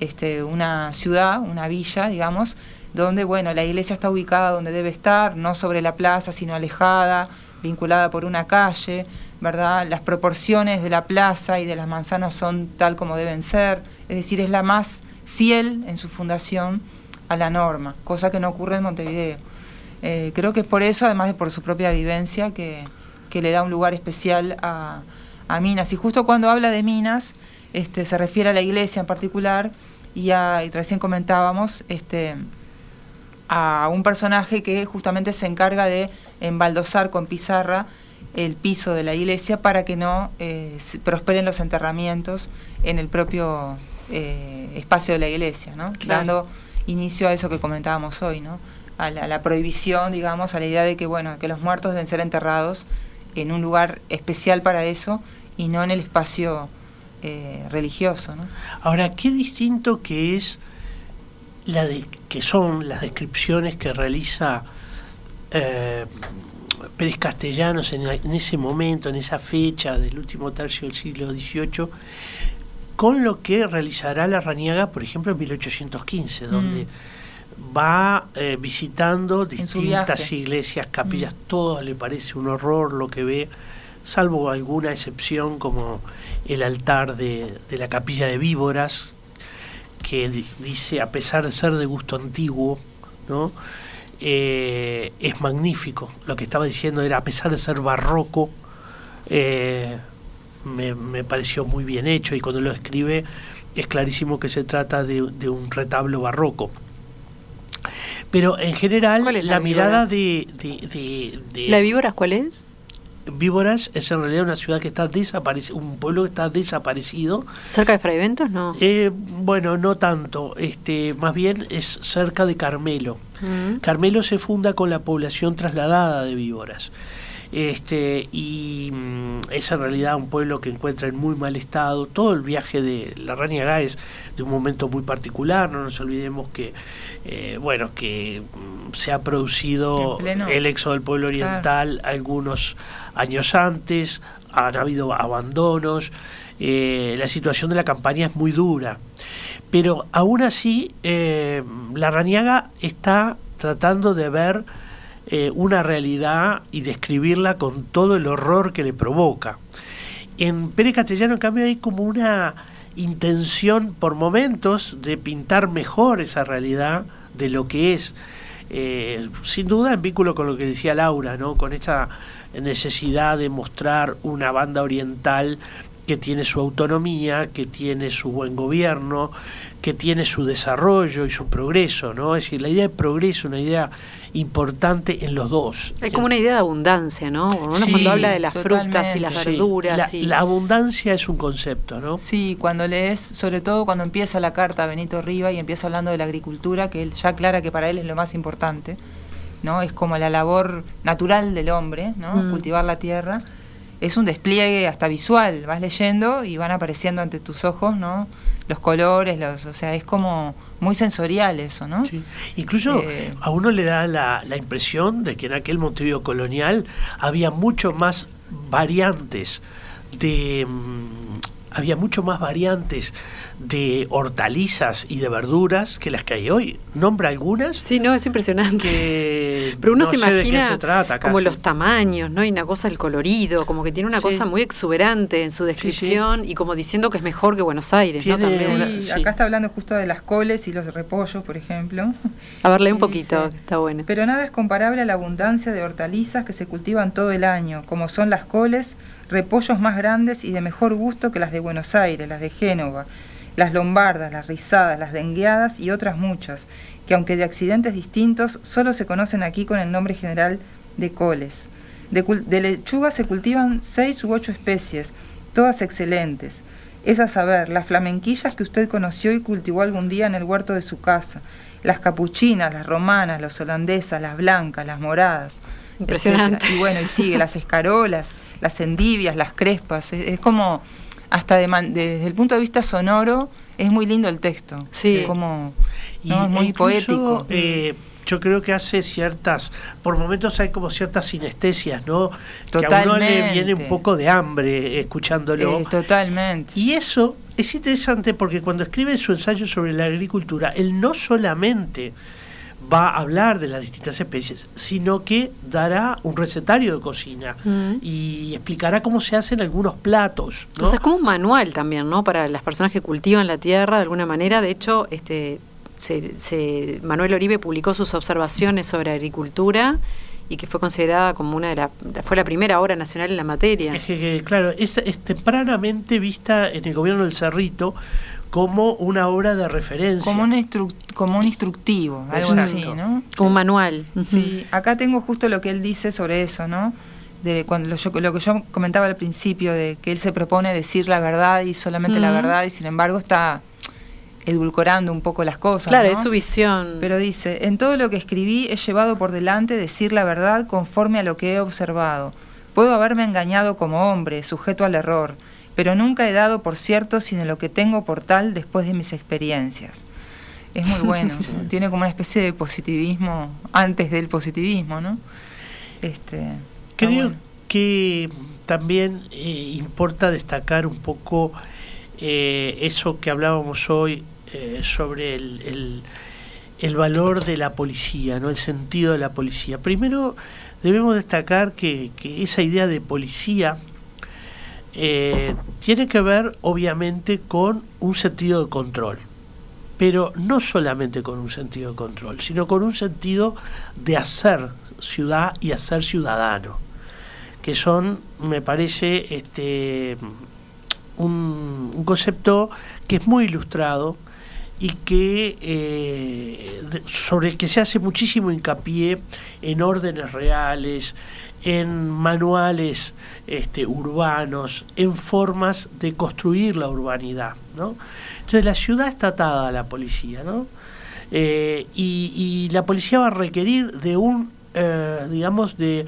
este, una ciudad, una villa, digamos, donde bueno, la iglesia está ubicada donde debe estar, no sobre la plaza, sino alejada, vinculada por una calle, ¿verdad? Las proporciones de la plaza y de las manzanas son tal como deben ser, es decir, es la más fiel en su fundación a la norma, cosa que no ocurre en Montevideo. Eh, creo que es por eso, además de por su propia vivencia, que, le da un lugar especial a, Minas. Y justo cuando habla de Minas, este, se refiere a la iglesia en particular, y, recién comentábamos este, a un personaje que justamente se encarga de embaldosar con pizarra el piso de la iglesia para que no eh, prosperen los enterramientos en el propio eh, espacio de la iglesia, ¿no? Inicio a eso que comentábamos hoy, ¿no? A la, prohibición, digamos, a la idea de que, bueno, que los muertos deben ser enterrados en un lugar especial para eso y no en el espacio eh, religioso. Ahora, qué distinto que es la de que son las descripciones que realiza eh, Pérez Castellanos en, en, ese momento, en esa fecha del último tercio del siglo XVIII, con lo que realizará la Raniaga, por ejemplo, en 1815, mm. donde va eh, visitando distintas iglesias, capillas, mm. todo le parece un horror lo que ve, salvo alguna excepción como el altar de, la capilla de víboras, que dice, a pesar de ser de gusto antiguo, ¿no? Eh, es magnífico. Lo que estaba diciendo era, a pesar de ser barroco, eh, me, pareció muy bien hecho y cuando lo escribe es clarísimo que se trata de, un retablo barroco. Pero en general la, mirada de, ¿La de Víboras cuál es? Víboras es en realidad una ciudad que está desaparecido, un pueblo que está desaparecido. ¿Cerca de Fraiventos? No. Eh, bueno, no tanto. Este, más bien es cerca de Carmelo. Mm. Carmelo se funda con la población trasladada de Víboras. Este, y mm, es en realidad un pueblo que encuentra en muy mal estado. Todo el viaje de la Rania es de un momento muy particular, no nos olvidemos que, eh, bueno, que mm, se ha producido el éxodo del pueblo oriental algunos años antes, han habido abandonos, eh, la situación de la campaña es muy dura. Pero aún así, eh, la Raniaga está tratando de ver eh, una realidad y describirla con todo el horror que le provoca. En Pérez Castellano, en cambio, hay como una intención por momentos de pintar mejor esa realidad de lo que es. Eh, sin duda en vínculo con lo que decía Laura, ¿no? con esa necesidad de mostrar una banda oriental que tiene su autonomía, que tiene su buen gobierno, que tiene su desarrollo y su progreso, ¿no? Es decir, la idea de progreso, una idea importante en los dos. Hay como una idea de abundancia, ¿no? Uno Sí, cuando habla de las frutas y las Sí, verduras. La, y- la abundancia es un concepto, ¿no? Sí, cuando lees, sobre todo cuando empieza la carta a Benito Riva y empieza hablando de la agricultura, que él ya aclara que para él es lo más importante, ¿no? Es como la labor natural del hombre, ¿no? Mm. Cultivar la tierra. Es un despliegue hasta visual, vas leyendo y van apareciendo ante tus ojos, ¿no? Los colores, los, o sea, es como muy sensorial eso, ¿no? Sí. Incluso Eh, a uno le da la, la impresión de que en aquel Montevideo colonial había mucho más variantes de mm, había mucho más variantes de hortalizas y de verduras que las que hay hoy. Nombra algunas Sí, no, es impresionante. que Pero uno no se sé de qué imagina se trata como los tamaños, ¿no? Y una cosa el colorido, como que tiene una Sí. cosa muy exuberante en su descripción y como diciendo que es mejor que Buenos Aires, ¿no? También. una- Sí, sí. acá está hablando justo de las coles y los repollos, por ejemplo. A ver, lee un poquito, dice, que está bueno. Pero nada es comparable a la abundancia de hortalizas que se cultivan todo el año, como son las coles, repollos más grandes y de mejor gusto que las de Buenos Aires, las de Génova, las lombardas, las rizadas, las dengueadas y otras muchas, que aunque de accidentes distintos, solo se conocen aquí con el nombre general de coles. De, de lechuga se cultivan seis u ocho especies, todas excelentes. Es a saber, las flamenquillas que usted conoció y cultivó algún día en el huerto de su casa, las capuchinas, las romanas, las holandesas, las blancas, las moradas. Impresionante. etcétera. Y bueno, y sigue las escarolas, las endivias, las crespas. Es, es como, hasta de man- de- desde el punto de vista sonoro, es muy lindo el texto. Sí. Como, no, es muy incluso, poético. eh, yo creo que hace ciertas, por momentos hay como ciertas sinestesias, ¿no? Que a uno le Totalmente. viene un poco de hambre escuchándolo. Eh, totalmente. Y eso es interesante porque cuando escribe su ensayo sobre la agricultura, él no solamente va a hablar de las distintas especies, sino que dará un recetario de cocina Mm. y explicará cómo se hacen algunos platos. ¿no? O sea, es como un manual también, ¿no? Para las personas que cultivan la tierra de alguna manera. De hecho, este, se, se- Manuel Oribe publicó sus observaciones sobre agricultura y que fue considerada como una de las... fue la primera obra nacional en la materia. Es que, que, claro, es, es tempranamente vista en el gobierno del Cerrito como una obra de referencia. Como un, instru- como un instructivo, algo Exacto. así, ¿no? Como un manual. Sí, acá tengo justo lo que él dice sobre eso, ¿no? De cuando lo, yo- lo que yo comentaba al principio, de que él se propone decir la verdad y solamente la verdad, y sin embargo está edulcorando un poco las cosas. Claro, ¿no? es su visión. Pero dice, en todo lo que escribí he llevado por delante decir la verdad conforme a lo que he observado. Puedo haberme engañado como hombre, sujeto al error, pero nunca he dado por cierto sino lo que tengo por tal después de mis experiencias. Es muy bueno, tiene como una especie de positivismo antes del positivismo, ¿no? Este, Creo bueno. que también eh, importa destacar un poco eh, eso que hablábamos hoy eh, sobre el, el- valor de la policía, ¿no? el sentido de la policía. Primero debemos destacar que, que esa idea de policía eh, tiene que ver obviamente con un sentido de control, pero no solamente con un sentido de control, sino con un sentido de hacer ciudad y hacer ciudadano, que son, me parece, este, un concepto que es muy ilustrado y que eh, sobre el que se hace muchísimo hincapié en órdenes reales, en manuales este, urbanos, en formas de construir la urbanidad. Entonces la ciudad está atada a la policía, ¿no? Eh, y, la policía va a requerir de un, eh, digamos, de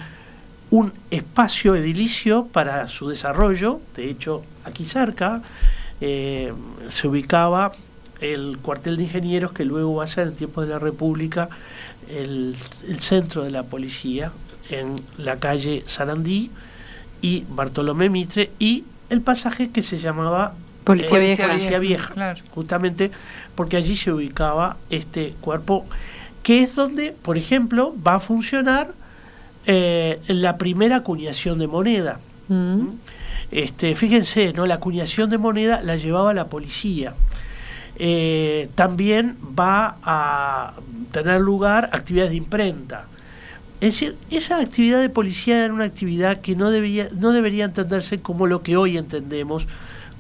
un espacio edilicio para su desarrollo. De hecho, aquí cerca se ubicaba el cuartel de ingenieros que luego va a ser en tiempos de la República el, el centro de la policía en la calle Sarandí y Bartolomé Mitre y el pasaje que se llamaba Policía eh, Vieja. Policía Vieja, Claro. justamente porque allí se ubicaba este cuerpo que es donde, por ejemplo, va a funcionar eh, la primera acuñación de moneda. Mm. Este, fíjense, ¿no? la acuñación de moneda la llevaba la policía. Eh, también va a tener lugar actividades de imprenta. Es decir, esa actividad de policía era una actividad que no, debía, no debería entenderse como lo que hoy entendemos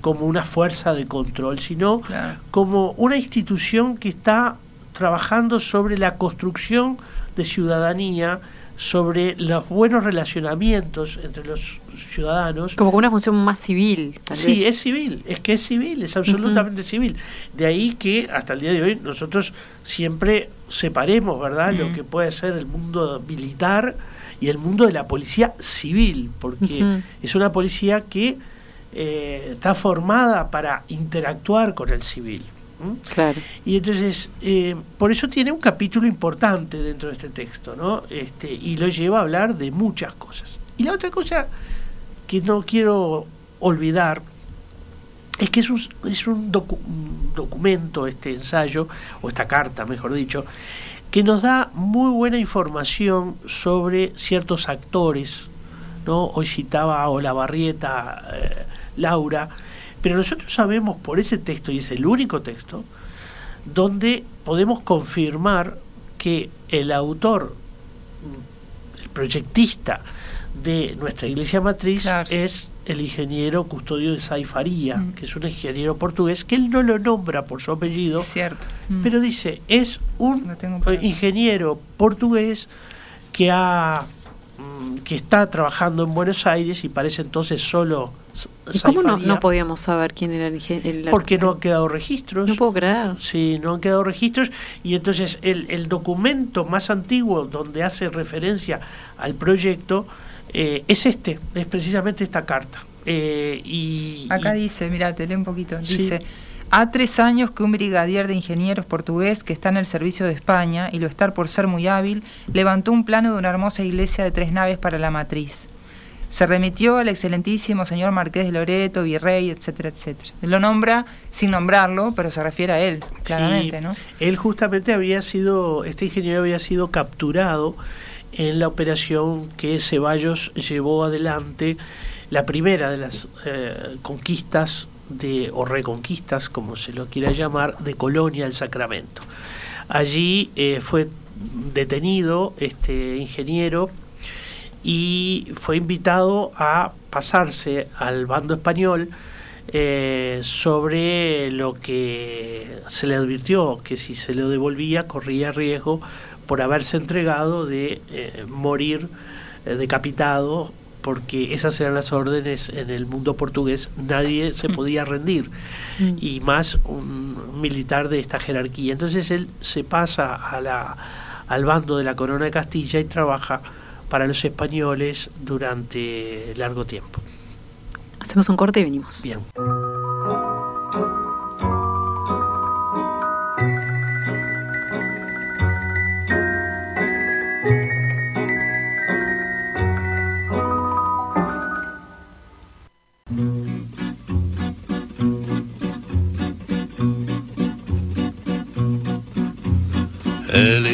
como una fuerza de control, sino como una institución que está trabajando sobre la construcción de ciudadanía, sobre los buenos relacionamientos entre los ciudadanos. Como una función más civil. sí, es civil, es que es civil, es absolutamente civil. De ahí que hasta el día de hoy nosotros siempre separemos, ¿verdad?, lo que puede ser el mundo militar y el mundo de la policía civil, porque es una policía que eh, está formada para interactuar con el civil. Claro. Y entonces, eh, por eso tiene un capítulo importante dentro de este texto, ¿no? Este, y lo lleva a hablar de muchas cosas. Y la otra cosa que no quiero olvidar es que es un, es un, documento, este ensayo, o esta carta, mejor dicho, que nos da muy buena información sobre ciertos actores, ¿no? Hoy citaba a Olavarrieta, eh, Laura, pero nosotros sabemos por ese texto, y es el único texto, donde podemos confirmar que el autor, el proyectista de nuestra iglesia matriz es el ingeniero custodio de Saifaría, mm. que es un ingeniero portugués, que él no lo nombra por su apellido, cierto. Mm. pero dice, es un ingeniero portugués que ha que está trabajando en Buenos Aires y parece entonces solo ¿Y cómo no, podíamos saber quién era el, Porque no han quedado registros. No puedo creer. Sí, no han quedado registros. Y entonces el, el documento más antiguo donde hace referencia al proyecto eh, es este, es precisamente esta carta. Eh, y, Acá dice, mira, te leo un poquito. Dice. Ha tres años que un brigadier de ingenieros portugués que está en el servicio de España y lo está por ser muy hábil, levantó un plano de una hermosa iglesia de tres naves para la matriz se remitió al excelentísimo señor Marqués de Loreto, virrey, etcétera, etcétera. Lo nombra sin nombrarlo, pero se refiere a él, claramente, ¿no? Él justamente había sido, este ingeniero había sido capturado en la operación que Ceballos llevó adelante, la primera de las eh, conquistas de, o reconquistas, como se lo quiera llamar, de Colonia el Sacramento. Allí eh, fue detenido este ingeniero y fue invitado a pasarse al bando español eh, sobre lo que se le advirtió, que si se lo devolvía corría riesgo por haberse entregado de eh, morir decapitado, porque esas eran las órdenes en el mundo portugués, nadie se mm. podía rendir, mm. y más un militar de esta jerarquía. Entonces él se pasa a la, al bando de la corona de Castilla y trabaja para los españoles durante largo tiempo. Hacemos un corte y venimos. Bien.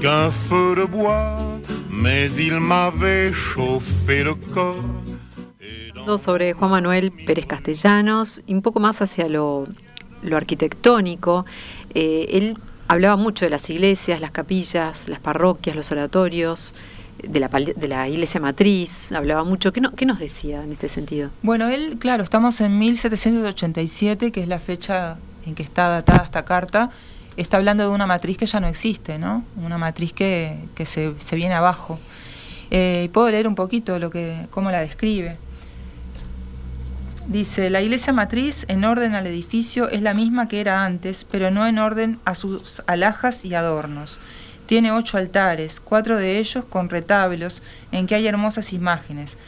qu'un feu de bois mais il m'avait chauffé le corps. Sobre Juan Manuel Pérez Castellanos, y un poco más hacia lo, arquitectónico. Eh, él hablaba mucho de las iglesias, las capillas, las parroquias, los oratorios, de la, de la iglesia matriz, hablaba mucho. ¿Qué, no, ¿Qué nos decía en este sentido? Bueno, él, claro, estamos en 1787, que es la fecha en que está datada esta carta, está hablando de una matriz que ya no existe, ¿no? Una matriz que, se, viene abajo. Eh, puedo leer un poquito lo que, cómo la describe. Dice, la iglesia matriz en orden al edificio es la misma que era antes, pero no en orden a sus alhajas y adornos. Tiene ocho altares, cuatro de ellos con retablos en que hay hermosas imágenes.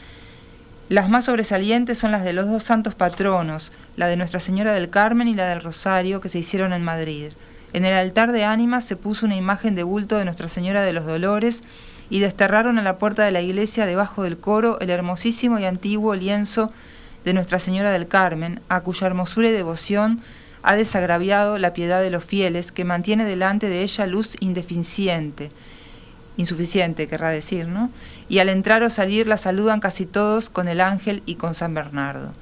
Las más sobresalientes son las de los dos santos patronos, la de Nuestra Señora del Carmen y la del Rosario, que se hicieron en Madrid. En el altar de ánimas se puso una imagen de bulto de Nuestra Señora de los Dolores y desterraron a la puerta de la iglesia debajo del coro el hermosísimo y antiguo lienzo de Nuestra Señora del Carmen, a cuya hermosura y devoción ha desagraviado la piedad de los fieles, que mantiene delante de ella luz indeficiente, insuficiente querrá decir, ¿no? Y al entrar o salir la saludan casi todos con el ángel y con San Bernardo.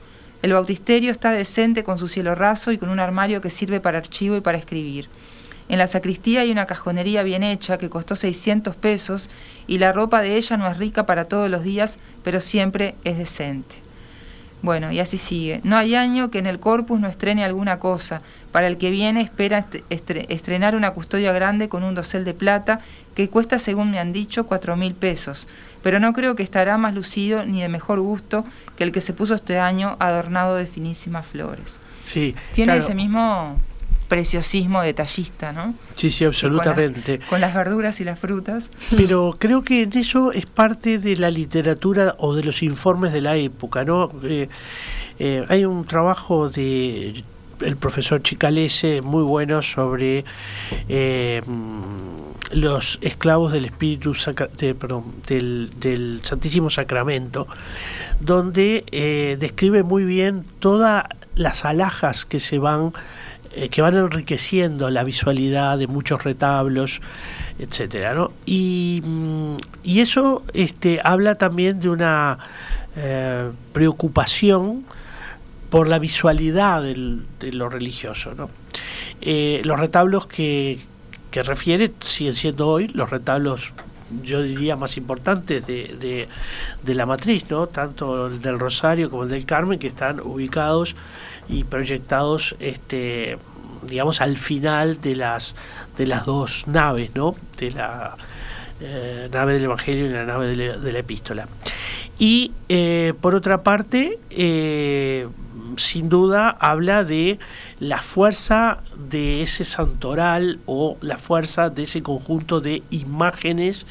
El bautisterio está decente con su cielo raso y con un armario que sirve para archivo y para escribir. En la sacristía hay una cajonería bien hecha que costó 600 pesos y la ropa de ella no es rica para todos los días, pero siempre es decente. Bueno, y así sigue. No hay año que en el corpus no estrene alguna cosa. Para el que viene espera estrenar una custodia grande con un dosel de plata que cuesta, según me han dicho, cuatro mil pesos. Pero no creo que estará más lucido ni de mejor gusto que el que se puso este año adornado de finísimas flores. Sí. Tiene ese mismo preciosismo detallista, ¿no? Sí, sí, absolutamente. Con, las verduras y las frutas. Pero creo que en eso es parte de la literatura o de los informes de la época, ¿no? Eh, eh, hay un trabajo de el profesor Chicalese muy bueno sobre eh, los esclavos del Espíritu del, del, Santísimo Sacramento, donde describe muy bien todas las alhajas que se van eh, que van enriqueciendo la visualidad de muchos retablos, etcétera, ¿no? Y, mm, eso este, habla también de una eh, preocupación por la visualidad de lo religioso, ¿no? Eh, los retablos que, que refiere siguen siendo hoy los retablos yo diría más importantes de, de, la matriz, ¿no? tanto el del Rosario como el del Carmen, que están ubicados y proyectados este digamos al final de las de las dos naves no de la eh, nave del evangelio y la nave de la, epístola y eh, por otra parte eh, sin duda habla de la fuerza de ese santoral o la fuerza de ese conjunto de imágenes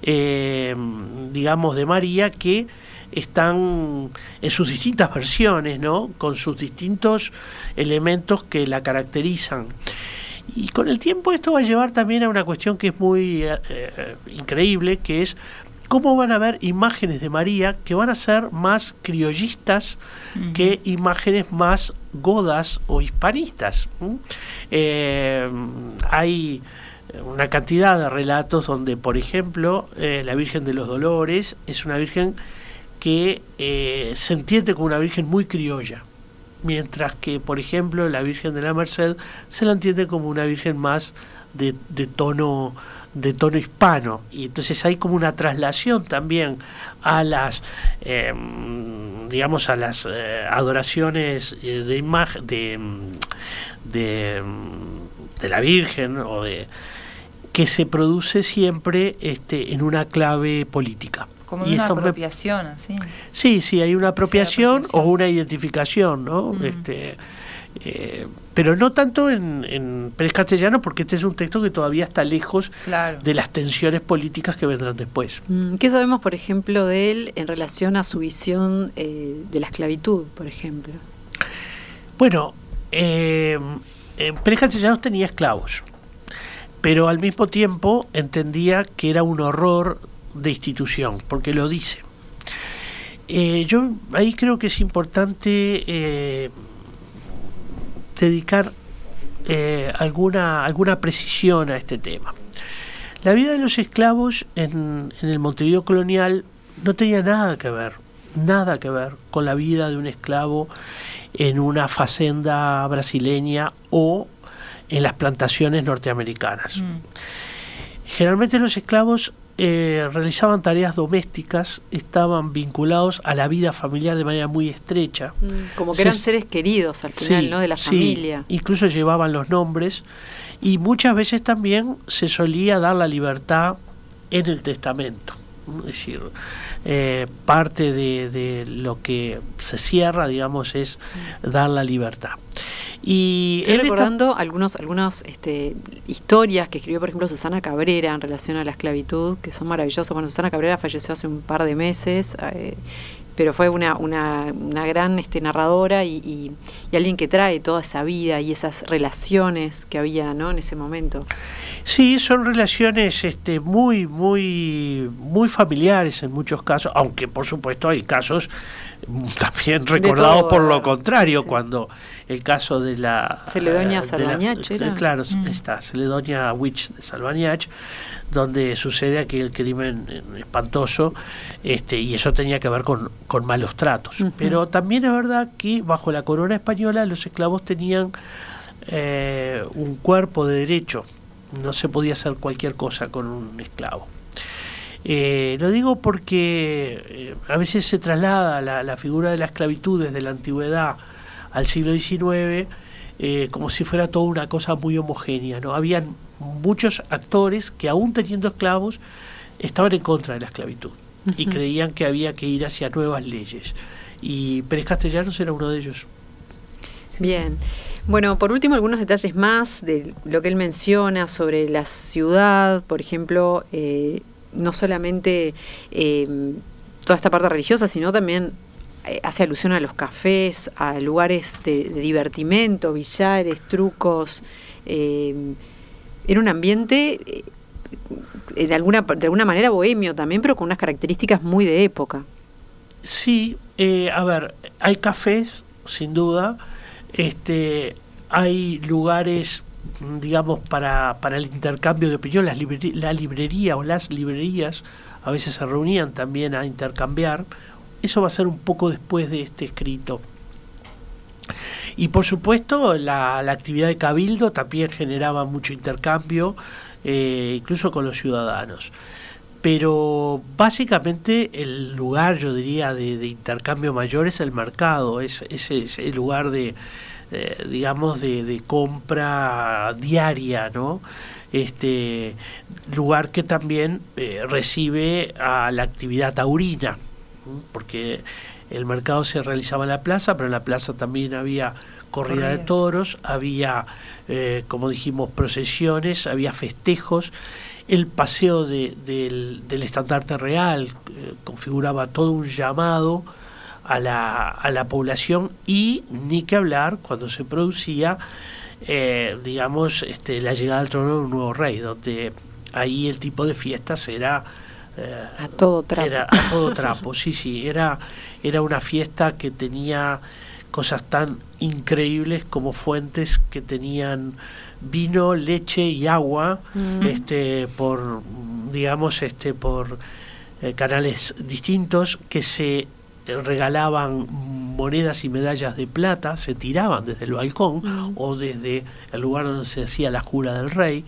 digamos de María que están en sus distintas versiones, ¿no? Con sus distintos elementos que la caracterizan. Y con el tiempo esto va a llevar también a una cuestión que es muy eh, eh, increíble, que es cómo van a haber imágenes de María que van a ser más criollistas que imágenes más godas o hispanistas. Eh, hay una cantidad de relatos donde, por ejemplo, la Virgen de los Dolores es una Virgen que eh, se entiende como una Virgen muy criolla, mientras que, por ejemplo, la Virgen de la Merced se la entiende como una Virgen más de, tono de tono hispano y entonces hay como una traslación también a las em, digamos a las eh, adoraciones eh, de imagen de, de, de la Virgen o de que se produce siempre este, en una clave política. Como una apropiación, así. Sí, sí, hay una apropiación, o una identificación, ¿no? Mm. Este, eh, pero no tanto en, en Pérez Castellano, porque este es un texto que todavía está lejos de las tensiones políticas que vendrán después. Mm, ¿Qué sabemos, por ejemplo, de él en relación a su visión eh, de la esclavitud, por ejemplo? Bueno, eh, Pérez Castellanos tenía esclavos, pero al mismo tiempo entendía que era un horror de institución, porque lo dice. Eh, yo ahí creo que es importante eh, dedicar eh, alguna, alguna precisión a este tema. La vida de los esclavos en, el Montevideo colonial no tenía nada que ver, nada que ver con la vida de un esclavo en una facenda brasileña o en las plantaciones norteamericanas. Mm. Generalmente los esclavos eh, realizaban tareas domésticas, estaban vinculados a la vida familiar de manera muy estrecha. Mm, como que eran seres queridos al final, ¿no? De la familia. Incluso llevaban los nombres y muchas veces también se solía dar la libertad en el testamento. Es decir, eh, parte de, lo que se cierra, digamos, es dar la libertad. Y Estoy recordando algunos, algunas este, historias que escribió, por ejemplo, Susana Cabrera en relación a la esclavitud, que son maravillosas. Bueno, Susana Cabrera falleció hace un par de meses. Eh, pero fue una, una, gran este, narradora y, y, y, alguien que trae toda esa vida y esas relaciones que había ¿no? en ese momento. Sí, son relaciones este, muy, muy, muy familiares en muchos casos, aunque por supuesto hay casos también recordados por lo contrario, sí, sí. cuando el caso de la... Celedonia uh, Salvañach, ¿era? Claro, mm. está, Celedonia Witch de Salvañach, donde sucede aquel crimen eh, espantoso, este, y eso tenía que ver con, con malos tratos. Uh -huh. Pero también es verdad que bajo la corona española los esclavos tenían eh, un cuerpo de derecho, no se podía hacer cualquier cosa con un esclavo. Eh, lo digo porque eh, a veces se traslada la, la, figura de la esclavitud desde la antigüedad al siglo XIX eh, como si fuera toda una cosa muy homogénea. ¿no? Habían muchos actores que aún teniendo esclavos estaban en contra de la esclavitud uh -huh. y creían que había que ir hacia nuevas leyes. Y Pérez Castellanos era uno de ellos. Bien. Bueno, por último, algunos detalles más de lo que él menciona sobre la ciudad, por ejemplo, eh, no solamente eh, toda esta parte religiosa, sino también eh, hace alusión a los cafés, a lugares de, de divertimento, billares, trucos. Eh, era un ambiente eh, de, alguna, de alguna manera bohemio también, pero con unas características muy de época. Sí, eh, a ver, hay cafés, sin duda, este, hay lugares digamos, para, para el intercambio de opinión, las librería, la librería o las librerías a veces se reunían también a intercambiar. Eso va a ser un poco después de este escrito. Y por supuesto, la, la actividad de Cabildo también generaba mucho intercambio, eh, incluso con los ciudadanos. Pero básicamente el lugar, yo diría, de, intercambio mayor es el mercado, es, es, es el lugar de, eh, digamos, de, de, compra diaria, ¿no? Este lugar que también eh, recibe a la actividad taurina, porque el mercado se realizaba en la plaza, pero en la plaza también había corrida de toros, había, eh, como dijimos, procesiones, había festejos, el paseo de, del, del estandarte real eh, configuraba todo un llamado a la, a la población y ni que hablar cuando se producía, eh, digamos, este, la llegada al trono de un nuevo rey, donde ahí el tipo de fiestas era... Eh, a todo trapo. Era a todo trapo, sí, sí, era, era una fiesta que tenía cosas tan increíbles como fuentes que tenían vino, leche y agua, mm. este, por, digamos, este, por eh, canales distintos que se regalaban monedas y medallas de plata, se tiraban desde el balcón mm. o desde el lugar donde se hacía la jura del rey.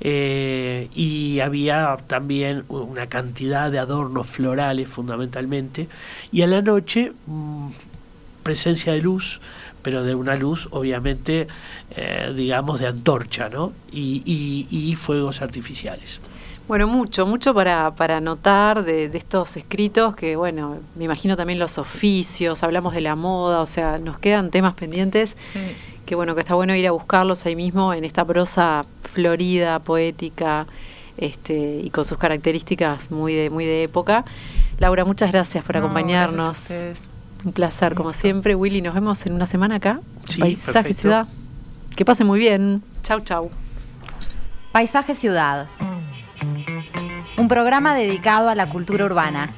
Eh, y había también una cantidad de adornos florales fundamentalmente. Y a la noche, mmm, presencia de luz, pero de una luz obviamente, eh, digamos, de antorcha, ¿no? Y, y, y fuegos artificiales. Bueno, mucho, mucho para, para notar de, de, estos escritos que, bueno, me imagino también los oficios, hablamos de la moda, o sea, nos quedan temas pendientes sí. que, bueno, que está bueno ir a buscarlos ahí mismo en esta prosa florida, poética este, y con sus características muy de, muy de época. Laura, muchas gracias por no, acompañarnos. Gracias Un placer, como siempre. Willy, nos vemos en una semana acá. Sí, Paisaje perfecto. Ciudad. Que pase muy bien. Chau, chau. Paisaje Ciudad. Un programa dedicado a la cultura urbana.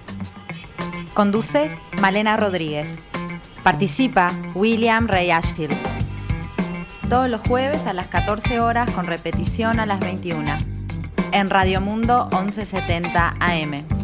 Conduce Malena Rodríguez. Participa William Ray Ashfield. Todos los jueves a las 14 horas con repetición a las 21. En Radio Mundo 1170 AM.